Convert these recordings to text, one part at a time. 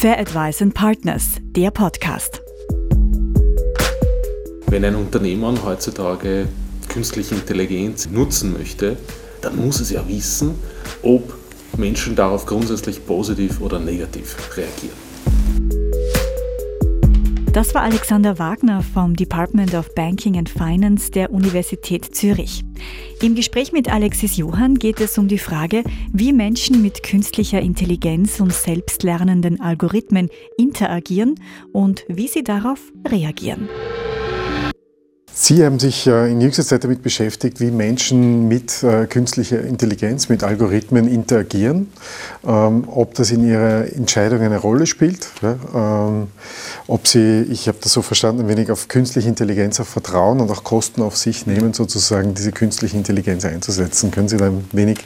Fair Advice Partners, der Podcast. Wenn ein Unternehmen heutzutage künstliche Intelligenz nutzen möchte, dann muss es ja wissen, ob Menschen darauf grundsätzlich positiv oder negativ reagieren. Das war Alexander Wagner vom Department of Banking and Finance der Universität Zürich. Im Gespräch mit Alexis Johann geht es um die Frage, wie Menschen mit künstlicher Intelligenz und selbstlernenden Algorithmen interagieren und wie sie darauf reagieren. Sie haben sich äh, in jüngster Zeit damit beschäftigt, wie Menschen mit äh, künstlicher Intelligenz, mit Algorithmen interagieren, ähm, ob das in ihrer Entscheidung eine Rolle spielt, ähm, ob Sie, ich habe das so verstanden, ein wenig auf künstliche Intelligenz auch vertrauen und auch Kosten auf sich nehmen, sozusagen diese künstliche Intelligenz einzusetzen. Können Sie da ein wenig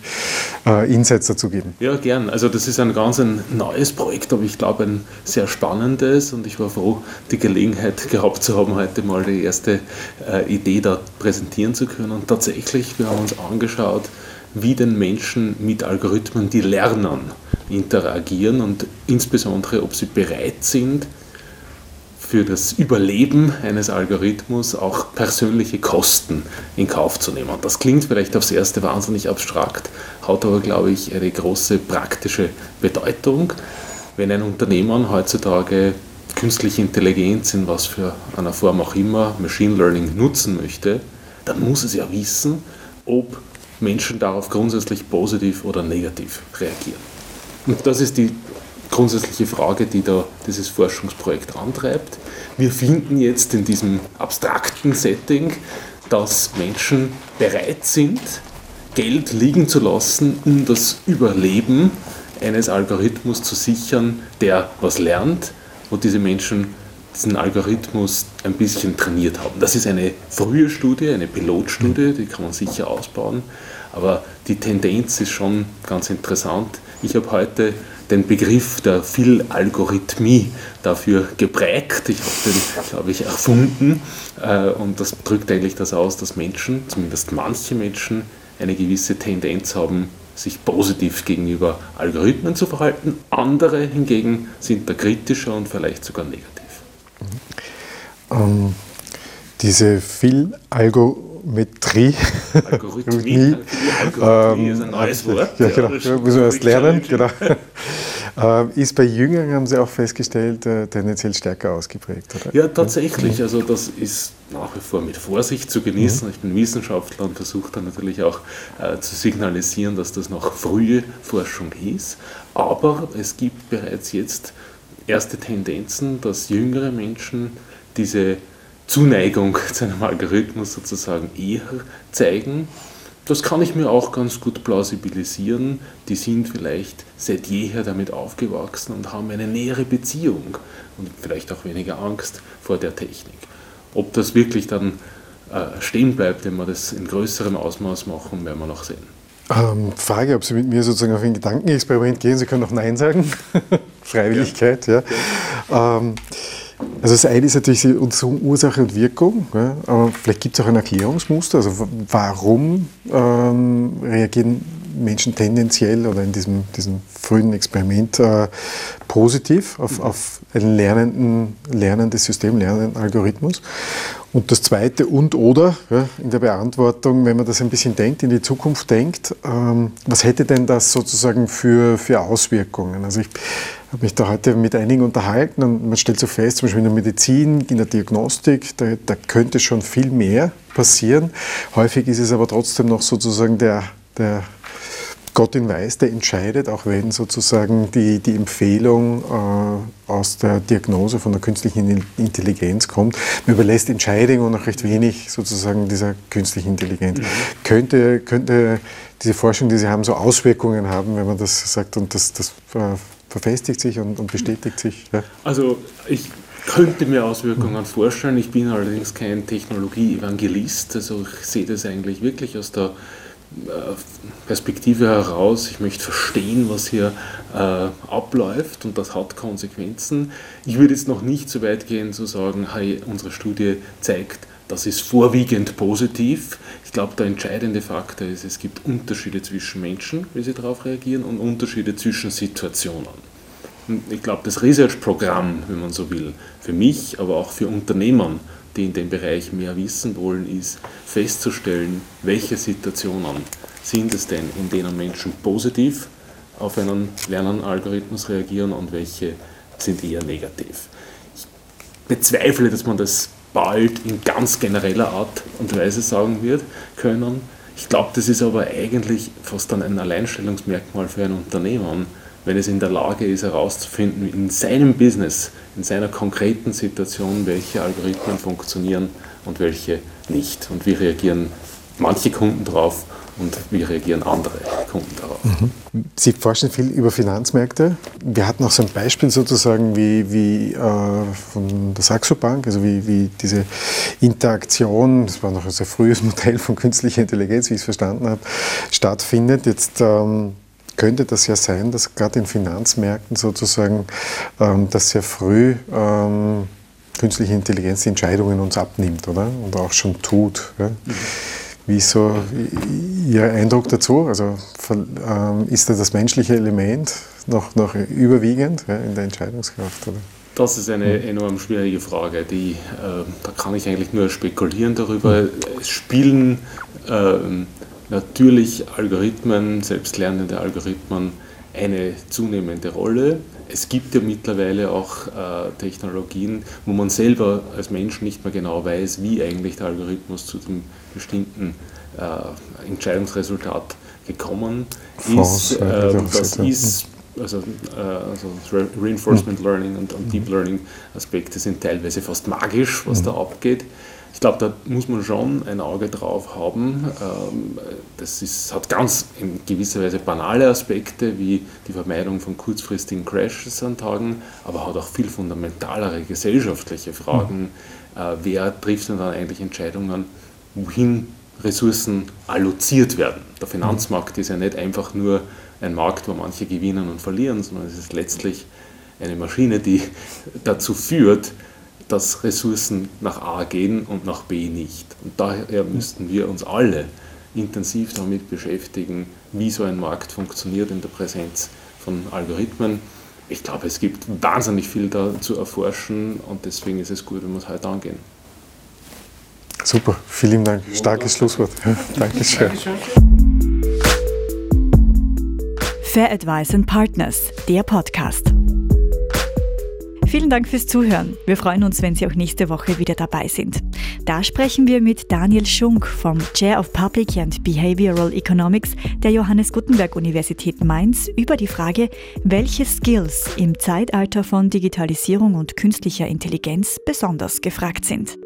äh, Insights dazu geben? Ja, gern. Also das ist ein ganz ein neues Projekt, aber ich glaube ein sehr spannendes und ich war froh, die Gelegenheit gehabt zu haben, heute mal die erste äh, Idee da präsentieren zu können. Und tatsächlich, wir haben uns angeschaut, wie den Menschen mit Algorithmen, die lernen, interagieren und insbesondere, ob sie bereit sind, für das Überleben eines Algorithmus auch persönliche Kosten in Kauf zu nehmen. Das klingt vielleicht aufs Erste wahnsinnig abstrakt, hat aber, glaube ich, eine große praktische Bedeutung. Wenn ein Unternehmen heutzutage künstliche Intelligenz in was für einer Form auch immer, Machine Learning nutzen möchte, dann muss es ja wissen, ob Menschen darauf grundsätzlich positiv oder negativ reagieren. Und das ist die grundsätzliche Frage, die da dieses Forschungsprojekt antreibt. Wir finden jetzt in diesem abstrakten Setting, dass Menschen bereit sind, Geld liegen zu lassen, um das Überleben eines Algorithmus zu sichern, der was lernt, wo diese Menschen diesen Algorithmus ein bisschen trainiert haben. Das ist eine frühe Studie, eine Pilotstudie, die kann man sicher ausbauen, aber die Tendenz ist schon ganz interessant. Ich habe heute den Begriff der Viel-Algorithmie dafür geprägt. Ich habe den, glaube ich, erfunden. Äh, und das drückt eigentlich das aus, dass Menschen, zumindest manche Menschen, eine gewisse Tendenz haben, sich positiv gegenüber Algorithmen zu verhalten. Andere hingegen sind da kritischer und vielleicht sogar negativ. Mhm. Ähm, diese Viel-Algometrie. Algorithmie. Algorithmie ist ein neues ähm, Wort. Ja, genau. Ja, müssen wir erst lernen. Genau. Ähm, ist bei Jüngeren, haben Sie auch festgestellt, äh, tendenziell stärker ausgeprägt, oder? Ja, tatsächlich. Also das ist nach wie vor mit Vorsicht zu genießen. Mhm. Ich bin Wissenschaftler und versuche dann natürlich auch äh, zu signalisieren, dass das noch frühe Forschung ist. Aber es gibt bereits jetzt erste Tendenzen, dass jüngere Menschen diese Zuneigung zu einem Algorithmus sozusagen eher zeigen das kann ich mir auch ganz gut plausibilisieren. Die sind vielleicht seit jeher damit aufgewachsen und haben eine nähere Beziehung und vielleicht auch weniger Angst vor der Technik. Ob das wirklich dann äh, stehen bleibt, wenn wir das in größerem Ausmaß machen, werden wir noch sehen. Ähm, Frage, ob Sie mit mir sozusagen auf ein Gedankenexperiment gehen. Sie können auch Nein sagen. Freiwilligkeit, ja. ja. Ähm, also das eine ist natürlich die Ursache und Wirkung, aber vielleicht gibt es auch ein Erklärungsmuster. Also warum ähm, reagieren Menschen tendenziell oder in diesem, diesem frühen Experiment äh, positiv auf, auf ein lernenden, lernendes System, lernenden Algorithmus? Und das Zweite und oder ja, in der Beantwortung, wenn man das ein bisschen denkt, in die Zukunft denkt, ähm, was hätte denn das sozusagen für, für Auswirkungen? Also ich habe mich da heute mit einigen unterhalten und man stellt so fest, zum Beispiel in der Medizin, in der Diagnostik, da, da könnte schon viel mehr passieren. Häufig ist es aber trotzdem noch sozusagen der, der Gott in Weiß, der entscheidet, auch wenn sozusagen die, die Empfehlung äh, aus der Diagnose von der künstlichen Intelligenz kommt. Man überlässt Entscheidungen und auch recht wenig sozusagen dieser künstlichen Intelligenz. Mhm. Könnte, könnte diese Forschung, die Sie haben, so Auswirkungen haben, wenn man das sagt und das, das äh, verfestigt sich und, und bestätigt sich? Ja? Also ich könnte mir Auswirkungen vorstellen. Ich bin allerdings kein Technologie-Evangelist. Also ich sehe das eigentlich wirklich aus der Perspektive heraus, ich möchte verstehen, was hier äh, abläuft und das hat Konsequenzen. Ich würde jetzt noch nicht so weit gehen zu sagen, hey, unsere Studie zeigt, das ist vorwiegend positiv. Ich glaube, der entscheidende Faktor ist, es gibt Unterschiede zwischen Menschen, wie sie darauf reagieren, und Unterschiede zwischen Situationen. ich glaube, das Research-Programm, wenn man so will, für mich, aber auch für Unternehmen, die in dem Bereich mehr wissen wollen, ist festzustellen, welche Situationen sind es denn, in denen Menschen positiv auf einen Lernalgorithmus reagieren und welche sind eher negativ. Ich bezweifle, dass man das bald in ganz genereller Art und Weise sagen wird können. Ich glaube, das ist aber eigentlich fast dann ein Alleinstellungsmerkmal für ein Unternehmen, wenn es in der Lage ist, herauszufinden, in seinem Business, in seiner konkreten Situation, welche Algorithmen funktionieren und welche nicht. Und wie reagieren manche Kunden darauf und wie reagieren andere Kunden darauf. Mhm. Sie forschen viel über Finanzmärkte. Wir hatten auch so ein Beispiel sozusagen wie, wie äh, von der Saxo Bank, also wie, wie diese Interaktion, das war noch ein sehr frühes Modell von künstlicher Intelligenz, wie ich es verstanden habe, stattfindet. Jetzt ähm, könnte das ja sein, dass gerade in Finanzmärkten sozusagen ähm, das sehr früh ähm, künstliche Intelligenz die Entscheidungen uns abnimmt, oder? Und auch schon tut. Ja? Wie ist so Ihr Eindruck dazu? Also ähm, ist da das menschliche Element noch, noch überwiegend ja, in der Entscheidungskraft? Oder? Das ist eine enorm schwierige Frage. Die, äh, da kann ich eigentlich nur spekulieren darüber. Es spielen äh, natürlich Algorithmen, selbstlernende Algorithmen, eine zunehmende Rolle. Es gibt ja mittlerweile auch äh, Technologien, wo man selber als Mensch nicht mehr genau weiß, wie eigentlich der Algorithmus zu dem bestimmten äh, Entscheidungsresultat gekommen ist. Äh, das ist also, äh, also Reinforcement hm. Learning und, und, Deep Learning Aspekte sind teilweise fast magisch, was hm. da abgeht. Ich glaube, da muss man schon ein Auge drauf haben. Ähm, das ist, hat ganz in gewisser Weise banale Aspekte, wie die Vermeidung von kurzfristigen Crashes an Tagen, aber hat auch viel fundamentalere gesellschaftliche Fragen. Mhm. Wer trifft denn dann eigentlich Entscheidungen, wohin Ressourcen alloziert werden? Der Finanzmarkt ist ja nicht einfach nur ein Markt, wo manche gewinnen und verlieren, sondern es ist letztlich eine Maschine, die dazu führt, dass Ressourcen nach A gehen und nach B nicht. Und daher müssten wir uns alle intensiv damit beschäftigen, wie so ein Markt funktioniert in der Präsenz von Algorithmen. Ich glaube, es gibt wahnsinnig viel da zu erforschen und deswegen ist es gut, wenn wir es heute angehen. Super, vielen Dank. Starkes Schlusswort. Dankeschön. Dankeschön. Fair Advice and Partners, der Podcast. Vielen Dank fürs Zuhören. Wir freuen uns, wenn Sie auch nächste Woche wieder dabei sind. Da sprechen wir mit Daniel Schunk vom Chair of Public and Behavioral Economics der Johannes Gutenberg Universität Mainz über die Frage, welche Skills im Zeitalter von Digitalisierung und künstlicher Intelligenz besonders gefragt sind.